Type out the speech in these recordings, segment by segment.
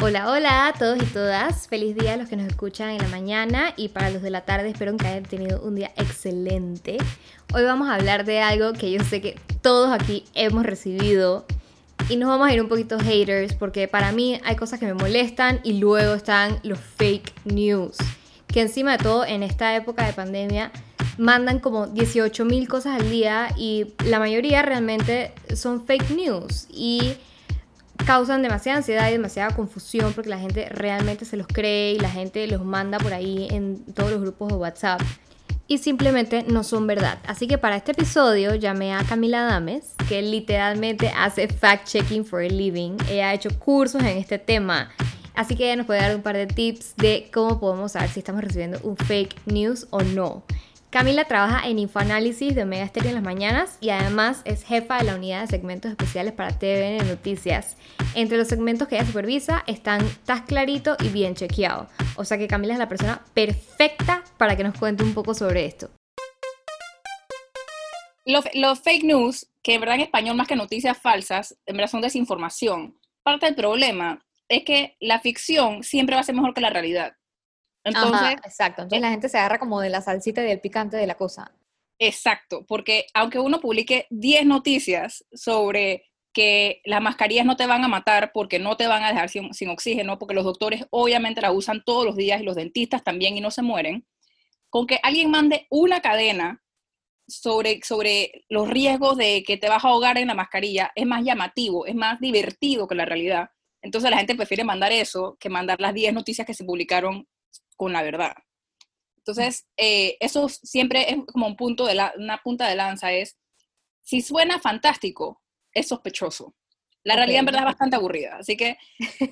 Hola, hola a todos y todas. Feliz día a los que nos escuchan en la mañana y para los de la tarde espero que hayan tenido un día excelente. Hoy vamos a hablar de algo que yo sé que todos aquí hemos recibido y nos vamos a ir un poquito haters porque para mí hay cosas que me molestan y luego están los fake news. Que encima de todo en esta época de pandemia mandan como 18 mil cosas al día y la mayoría realmente son fake news y causan demasiada ansiedad y demasiada confusión porque la gente realmente se los cree y la gente los manda por ahí en todos los grupos de WhatsApp y simplemente no son verdad. Así que para este episodio llamé a Camila Dames, que literalmente hace fact-checking for a living. Ella ha hecho cursos en este tema. Así que ella nos puede dar un par de tips de cómo podemos saber si estamos recibiendo un fake news o no. Camila trabaja en Infoanálisis de Omega Stereo en las mañanas y además es jefa de la unidad de segmentos especiales para TVN Noticias. Entre los segmentos que ella supervisa están Estás Clarito y Bien Chequeado. O sea que Camila es la persona perfecta para que nos cuente un poco sobre esto. Los, fake news, que en verdad en español más que noticias falsas, en verdad son desinformación. Parte del problema es que la ficción siempre va a ser mejor que la realidad. Entonces, exacto. Entonces la gente se agarra como de la salsita y del picante de la cosa. Exacto, porque aunque uno publique 10 noticias sobre que las mascarillas no te van a matar porque no te van a dejar sin, sin, oxígeno, porque los doctores obviamente la usan todos los días y los dentistas también y no se mueren, con que alguien mande una cadena sobre, sobre los riesgos de que te vas a ahogar en la mascarilla es más llamativo, es más divertido que la realidad. Entonces la gente prefiere mandar eso que mandar las 10 noticias que se publicaron con la verdad. Entonces, eh, eso siempre es como un punto de la, una punta de lanza, es, si suena fantástico, es sospechoso. La realidad en verdad es bastante aburrida, así que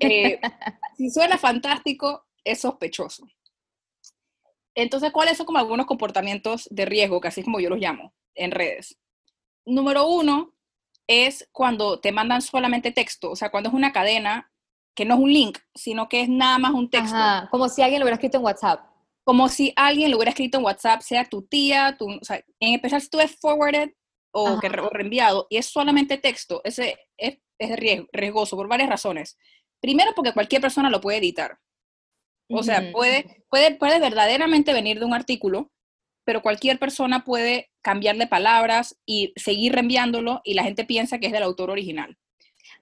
eh, si suena fantástico, es sospechoso. Entonces, ¿cuáles son como algunos comportamientos de riesgo, que así como yo los llamo, en redes? Número uno es cuando te mandan solamente texto, o sea, cuando es una cadena que no es un link, sino que es nada más un texto. como si alguien lo hubiera escrito en WhatsApp. Como si alguien lo hubiera escrito en WhatsApp, sea tu tía, tu, o sea, en especial si tú es forwarded o, que, reenviado y es solamente texto, ese es, es riesgoso por varias razones. Primero, porque cualquier persona lo puede editar. O sea, puede, puede, puede verdaderamente venir de un artículo, pero cualquier persona puede cambiarle palabras y seguir reenviándolo y la gente piensa que es del autor original.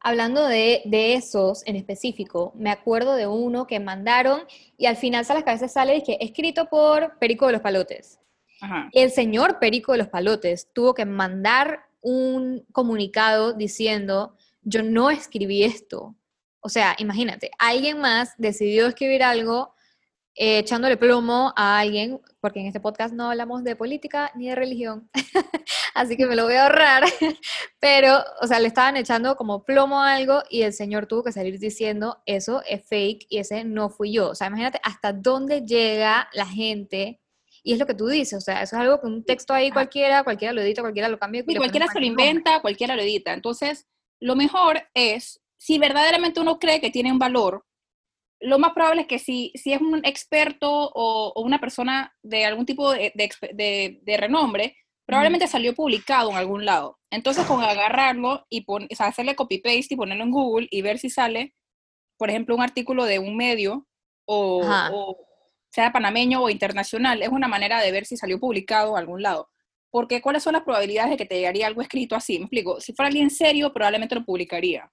Hablando de, esos en específico, me acuerdo de uno que mandaron y al final a las cabezas sale que escrito por Perico de los Palotes. El señor Perico de los Palotes tuvo que mandar un comunicado diciendo, yo no escribí esto. O sea, imagínate, alguien más decidió escribir algo eh, echándole plomo a alguien, porque en este podcast no hablamos de política ni de religión, así que me lo voy a ahorrar, pero, o sea, le estaban echando como plomo a algo y el señor tuvo que salir diciendo, eso es fake y ese no fui yo. O sea, imagínate hasta dónde llega la gente. Y es lo que tú dices, o sea, eso es algo que un texto ahí cualquiera, cualquiera lo edita, cualquiera lo cambia. Y cualquiera se lo inventa, cualquiera lo edita. Entonces, lo mejor es, si verdaderamente uno cree que tiene un valor, lo más probable es que si, si es un experto o, una persona de algún tipo de, de, renombre, probablemente salió publicado en algún lado. Entonces, con agarrarlo y hacerle copy-paste y ponerlo en Google y ver si sale, por ejemplo, un artículo de un medio o, o, sea panameño o internacional, es una manera de ver si salió publicado en algún lado. Porque, ¿cuáles son las probabilidades de que te llegaría algo escrito así? Me explico. Si fuera alguien serio, probablemente lo publicaría.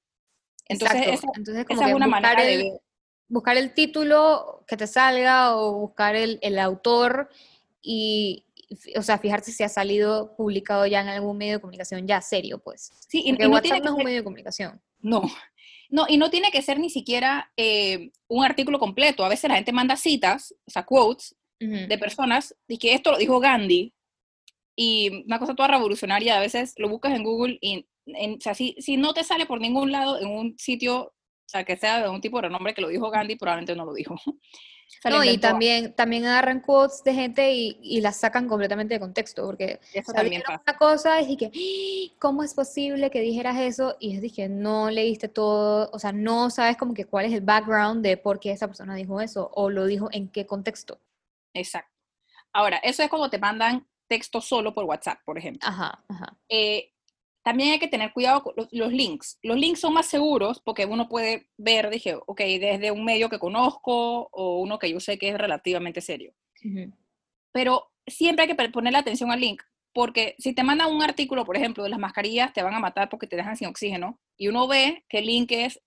Entonces, esa, Entonces, es una manera de ver buscar el título que te salga o buscar el, autor y, o sea, fijarse si ha salido publicado ya en algún medio de comunicación ya serio, pues. Sí, y, no tiene que un medio de comunicación. No, no, y no tiene que ser ni siquiera eh, un artículo completo. A veces la gente manda citas, o sea, quotes de personas, y que esto lo dijo Gandhi, y una cosa toda revolucionaria, a veces lo buscas en Google y, o sea, si, si no te sale por ningún lado en un sitio o sea, que sea de un tipo de renombre que lo dijo Gandhi, probablemente no lo dijo. no, y también, también agarran quotes de gente y, y las sacan completamente de contexto, porque eso también pasa. una cosa es que, ¡Ah! ¿cómo es posible que dijeras eso? Y es dije, no leíste todo, o sea, no sabes como que cuál es el background de por qué esa persona dijo eso, o lo dijo en qué contexto. Exacto. Ahora, eso es como te mandan texto solo por WhatsApp, por ejemplo. Ajá, ajá. Eh, también hay que tener cuidado con los, links. Los links son más seguros porque uno puede ver, dije, ok, desde un medio que conozco o uno que yo sé que es relativamente serio. Pero siempre hay que ponerle atención al link porque si te mandan un artículo, por ejemplo, de las mascarillas, te van a matar porque te dejan sin oxígeno, y uno ve que el link es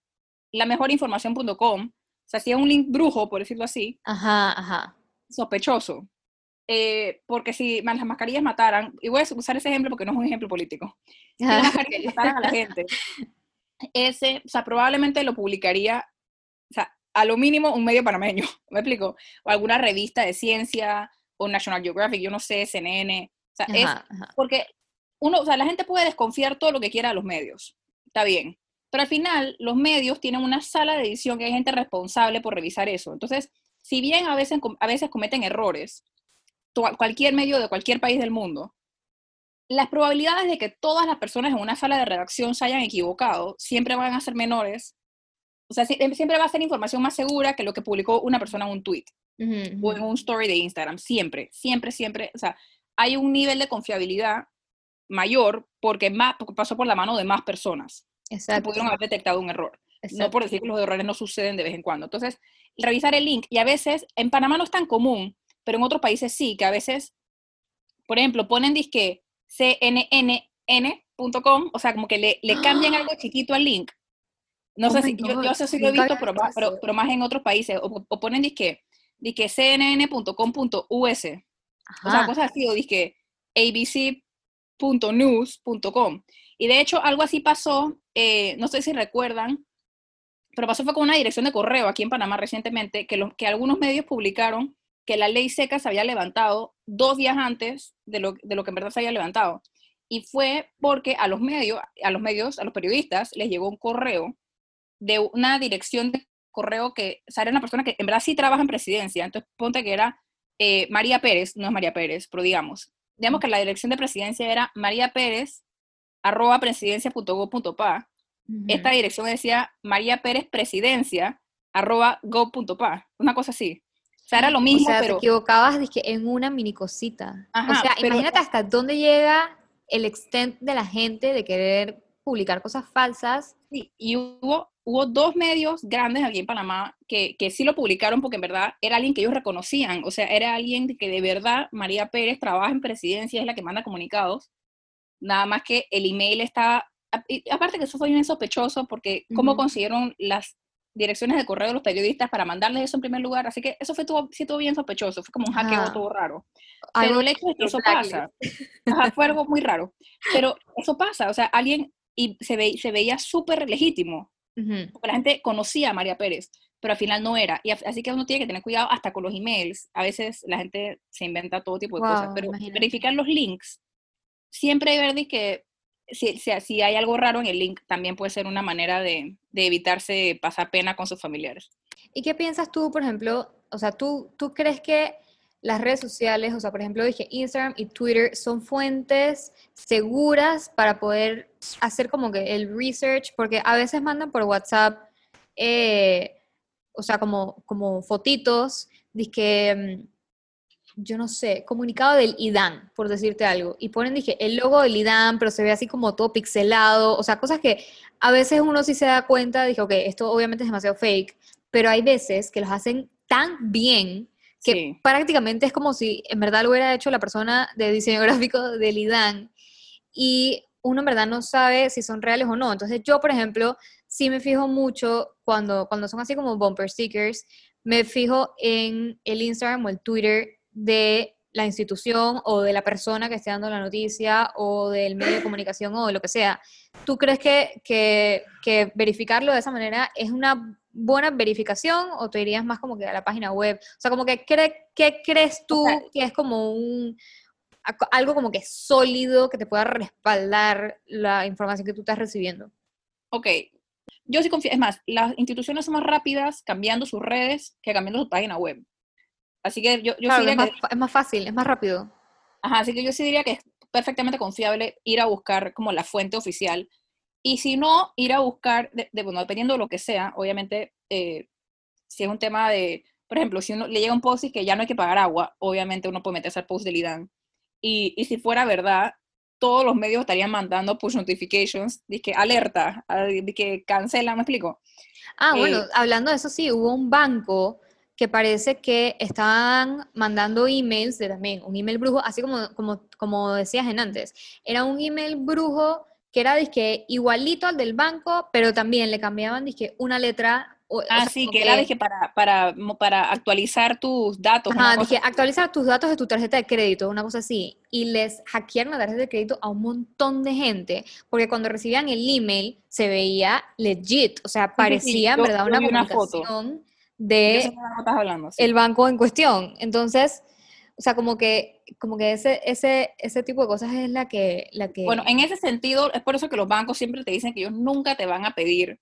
la mejorinformación.com, o sea, si es un link brujo, por decirlo así, ajá, ajá. sospechoso. Eh, porque si las mascarillas mataran, y voy a usar ese ejemplo porque no es un ejemplo político, si las mascarillas mataran a la gente, ese, o sea, probablemente lo publicaría, o sea, a lo mínimo un medio panameño, ¿me explico? O alguna revista de ciencia, o National Geographic, yo no sé, CNN, es porque uno, o sea, la gente puede desconfiar todo lo que quiera de los medios, está bien, pero al final los medios tienen una sala de edición que hay gente responsable por revisar eso. Entonces, si bien a veces, a veces cometen errores, cualquier medio de cualquier país del mundo, las probabilidades de que todas las personas en una sala de redacción se hayan equivocado siempre van a ser menores. O sea, siempre va a ser información más segura que lo que publicó una persona en un tweet o en un story de Instagram. Siempre, siempre, siempre. O sea, hay un nivel de confiabilidad mayor porque, más, pasó por la mano de más personas Exacto. que pudieron haber detectado un error. No por decir que los errores no suceden de vez en cuando. Entonces, revisar el link, y a veces, en Panamá no es tan común, pero en otros países sí, que a veces, por ejemplo, ponen disque cnnn.com, o sea, como que le, le cambian algo chiquito al link. No oh sé si, yo, yo sé si lo he visto, pero más, pero, más, en otros países, o, ponen disque, disque cnn.com.us o sea, cosas así, o dije abc.news.com. Y de hecho, algo así pasó, eh, no sé si recuerdan, pero pasó fue con una dirección de correo aquí en Panamá recientemente, que, los, que algunos medios publicaron que la ley seca se había levantado dos días antes de lo, de lo que en verdad se había levantado. Y fue porque a los medios, a los medios, a los periodistas, les llegó un correo de una dirección de correo que, o era una persona que en verdad sí trabaja en presidencia, entonces ponte que era eh, María Pérez, no es María Pérez, pero digamos, digamos que la dirección de presidencia era María Pérez, arroba presidencia.gov.pa. Esta dirección decía María Pérez Presidencia, arroba. Una cosa así. Sea, era lo mismo, o sea, te equivocabas en una mini cosita. o sea, imagínate hasta dónde llega el extent de la gente de querer publicar cosas falsas. Sí, y hubo hubo dos medios grandes aquí en Panamá que, que, sí lo publicaron porque en verdad era alguien que ellos reconocían, o sea, era alguien que de verdad, María Pérez, trabaja en presidencia, es la que manda comunicados, nada más que el email está, aparte que eso fue bien sospechoso porque cómo consiguieron las direcciones de correo de los periodistas para mandarles eso en primer lugar, así que eso fue todo, sí todo bien sospechoso, fue como un hackeo todo raro. Pero el hecho es que eso pasa, fue algo muy raro, pero eso pasa, o sea, alguien y se, ve, se veía súper legítimo, porque la gente conocía a María Pérez, pero al final no era. Y así que uno tiene que tener cuidado hasta con los emails. A veces la gente se inventa todo tipo de cosas, pero verificar los links, siempre hay ver que si, si, hay algo raro en el link, también puede ser una manera de, de, evitarse pasar pena con sus familiares. ¿Y qué piensas tú, por ejemplo? O sea, ¿tú, tú crees que las redes sociales, o sea, por ejemplo, dije Instagram y Twitter son fuentes seguras para poder hacer como que el research, porque a veces mandan por WhatsApp, eh, o sea, como, como fotitos, que, mm, yo no sé, comunicado del IDAN, por decirte algo, y ponen, dije, el logo del IDAN, pero se ve así como todo pixelado, o sea, cosas que a veces uno sí se da cuenta, dije, ok, esto obviamente es demasiado fake, pero hay veces que los hacen tan bien que prácticamente es como si en verdad lo hubiera hecho la persona de diseño gráfico del IDAN y uno en verdad no sabe si son reales o no. Entonces yo, por ejemplo, sí me fijo mucho cuando, cuando son así como bumper stickers, me fijo en el Instagram o el Twitter de la institución o de la persona que esté dando la noticia o del medio de comunicación o de lo que sea. ¿Tú crees que, que, que verificarlo de esa manera es una buena verificación o te irías más como que a la página web? O sea, como que, ¿qué crees tú que es como un algo como que sólido que te pueda respaldar la información que tú estás recibiendo? Ok, yo sí confío, es más, las instituciones son más rápidas cambiando sus redes que cambiando su página web. Así que yo, yo sí diría es, más, es más fácil, es más rápido. Ajá, así que yo sí diría que es perfectamente confiable ir a buscar como la fuente oficial y si no, ir a buscar, de, bueno, dependiendo de lo que sea, obviamente, eh, si es un tema de, por ejemplo, si uno le llega un post y que ya no hay que pagar agua, obviamente uno puede meterse al post del IDAN. Y, y si fuera verdad, todos los medios estarían mandando push notifications, que alerta, que cancela, ¿me explico? Ah, bueno, eh, hablando de eso, sí, hubo un banco que parece que estaban mandando emails de también, un email brujo, así como, como, como decías en antes, era un email brujo que era disque igualito al del banco, pero también le cambiaban disque una letra. ah, sí, que, era disque para, para, para actualizar tus datos. Ajá, dije, actualizar tus datos de tu tarjeta de crédito, una cosa así. Y les hackearon la tarjeta de crédito a un montón de gente, porque cuando recibían el email se veía legit, o sea, parecía en verdad una comunicación de el banco en cuestión. Entonces, o sea, como que, como que ese, ese, ese tipo de cosas es la que, la que... Bueno, en ese sentido, es por eso que los bancos siempre te dicen que ellos nunca te van a pedir,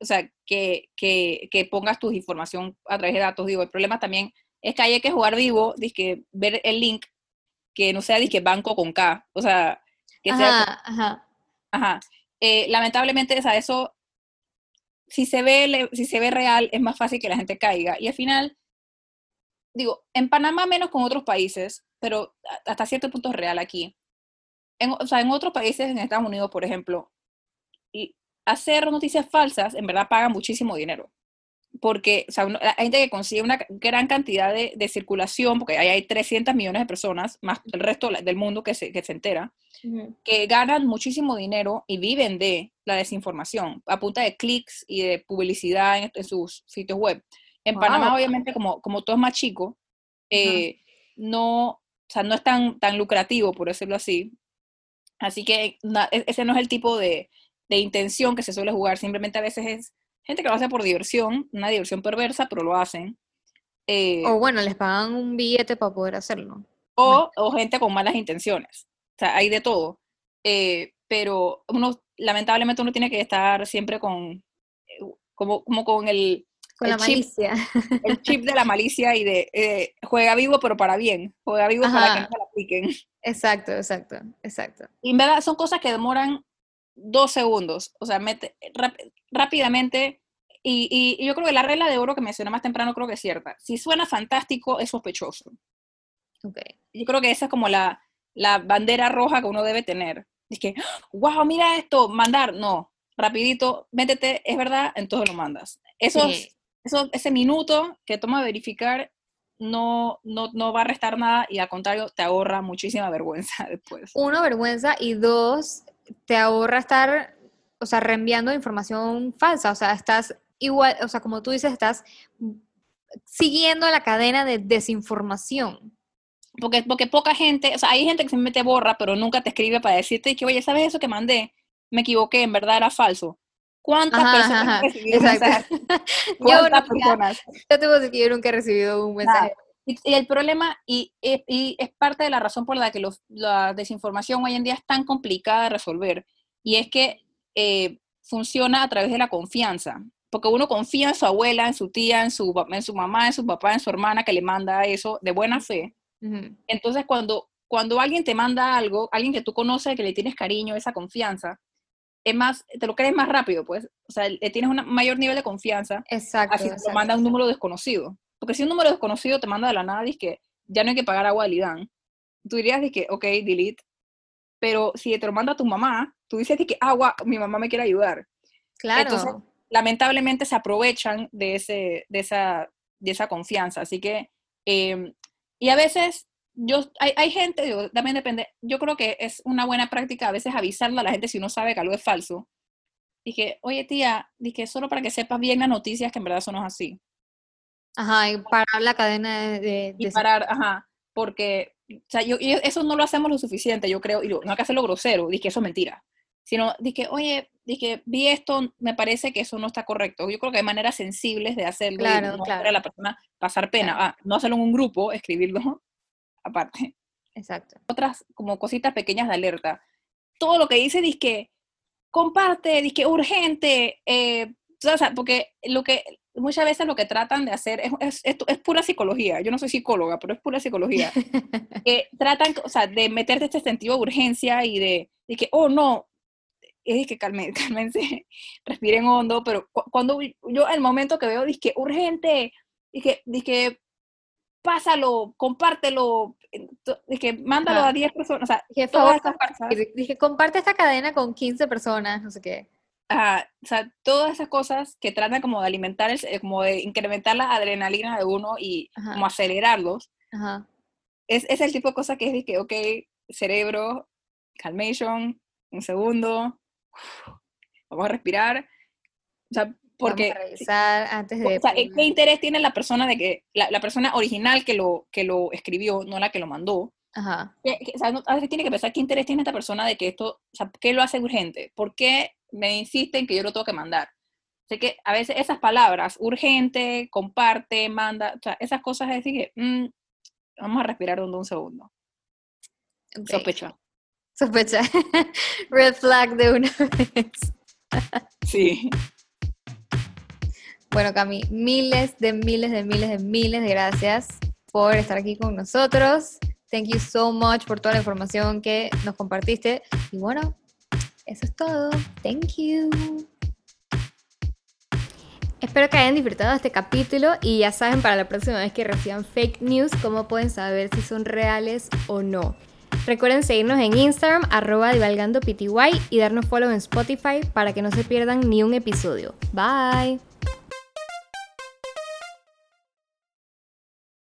o sea, que, que, que pongas tu información a través de datos. Digo, el problema también es que hay que jugar vivo, que ver el link, que no sea que banco con K, o sea, que sea... Ajá, ajá. Eh, lamentablemente, o sea, eso, si se, ve, si se ve real, es más fácil que la gente caiga. Y al final digo, en Panamá menos con otros países, pero hasta cierto punto real aquí. En, o sea, en otros países, en Estados Unidos, por ejemplo, hacer noticias falsas en verdad paga muchísimo dinero. Porque o sea, hay gente que consigue una gran cantidad de, de circulación, porque ahí hay 300 millones de personas, más el resto del mundo que se, que se entera, que ganan muchísimo dinero y viven de la desinformación, a punta de clics y de publicidad en sus sitios web. En Panamá, obviamente, como, como todo es más chico, eh, no, o sea, no es tan, tan lucrativo, por decirlo así. Así que e, ese no es el tipo de, de, intención que se suele jugar. Simplemente a veces es gente que lo hace por diversión, una diversión perversa, pero lo hacen. Eh, o bueno, les pagan un billete para poder hacerlo. O, o gente con malas intenciones. Sea, hay de todo. Eh, pero uno, lamentablemente, uno tiene que estar siempre con, como, como con el, con la malicia. el chip de la malicia y de eh, juega vivo pero para bien, juega vivo para que no se la apliquen. Exacto, exacto, exacto. Y en verdad son cosas que demoran dos segundos, o sea, mete, rápidamente, y, y, yo creo que la regla de oro que mencioné más temprano creo que es cierta. Si suena fantástico, es sospechoso. Okay. Yo creo que esa es como la, la bandera roja que uno debe tener. Es que, wow, mira esto, mandar, no, rapidito, métete, es verdad, entonces lo mandas. Eso eso, ese minuto que toma verificar no, no, no, va a restar nada y al contrario te ahorra muchísima vergüenza después. Uno, vergüenza y dos, te ahorra estar, o sea, reenviando información falsa, o sea, estás igual, o sea, como tú dices, estás siguiendo la cadena de desinformación. Porque, porque poca gente, o sea, hay gente que simplemente borra, pero nunca te escribe para decirte que, oye, ¿sabes eso que mandé? Me equivoqué, en verdad era falso. ¿Cuántas personas han recibido un mensaje? ¿Cuántas yo personas? Yo tengo que yo nunca he recibido un mensaje. Y, el problema, y, y, es parte de la razón por la que la desinformación hoy en día es tan complicada de resolver, y es que eh, funciona a través de la confianza. Porque uno confía en su abuela, en su tía, en su, en su mamá, en su papá, en su hermana que le manda eso de buena fe. Entonces, cuando, cuando alguien te manda algo, alguien que tú conoces, que le tienes cariño, esa confianza, es más, te lo crees más rápido, pues. O sea, tienes un mayor nivel de confianza. Exacto. Así te manda un número desconocido. Porque si un número desconocido te manda de la nada, dices que ya no hay que pagar agua al IDAN. Tú dirías de que, ok, delete. Pero si te lo manda tu mamá, tú dices de que, agua, mi mamá me quiere ayudar. Claro. Entonces, lamentablemente se aprovechan de, ese, de, esa, de esa confianza. Así que, em, y a veces yo, hay, hay gente, digo, también depende, yo creo que es una buena práctica a veces avisarle a la gente si uno sabe que algo es falso. Dije, oye tía, dije, solo para que sepas bien las noticias que en verdad eso no es así. Ajá, y parar la cadena de... y parar, ajá, porque, o sea, yo, y eso no lo hacemos lo suficiente, yo creo, y no hay que hacerlo grosero, dije, eso es mentira. Sino, dije, oye, dije, vi esto, me parece que eso no está correcto. Yo creo que hay maneras sensibles de hacerlo claro, y no claro. a la persona pasar pena. Ah, no hacerlo en un grupo, escribirlo aparte. Exacto. Otras como cositas pequeñas de alerta. Todo lo que dice, que comparte, que urgente, eh, o sea, porque lo que muchas veces lo que tratan de hacer es, es, es, pura psicología. Yo no soy psicóloga, pero es pura psicología. que tratan, o sea, de meterte este sentido de urgencia y de, de que, oh no, es que calmen, cálmense, respiren hondo, pero cuando yo el momento que veo, que urgente, dije, dije, pásalo, compártelo, que mándalo a 10 personas, o sea, dije, favor, dije, comparte esta cadena con 15 personas, no sé qué. o sea, todas esas cosas que tratan como de alimentar, el, eh, como de incrementar la adrenalina de uno y como acelerarlos, Es, es, el tipo de cosas que es que, ok, cerebro, calmation, un segundo, vamos a respirar, o sea, porque, antes de... ¿qué interés tiene la persona de que, la, persona original que lo, que lo escribió, no la que lo mandó? Ajá. a veces tiene que pensar qué interés tiene esta persona de que esto, o sea, ¿qué lo hace urgente? ¿Por qué me insisten que yo lo tengo que mandar? Sé que a veces esas palabras, urgente, comparte, manda, o sea, esas cosas es decir que, mm, vamos a respirar un, un segundo. Sospecha. Sospecha. Red flag de una vez. sí. Bueno, Cami, miles de miles de miles de miles de gracias por estar aquí con nosotros. Thank you so much por toda la información que nos compartiste. Y bueno, eso es todo. Thank you. Espero que hayan disfrutado de este capítulo y ya saben para la próxima vez que reciban fake news cómo pueden saber si son reales o no. Recuerden seguirnos en Instagram, arroba divalgandopty y darnos follow en Spotify para que no se pierdan ni un episodio. Bye.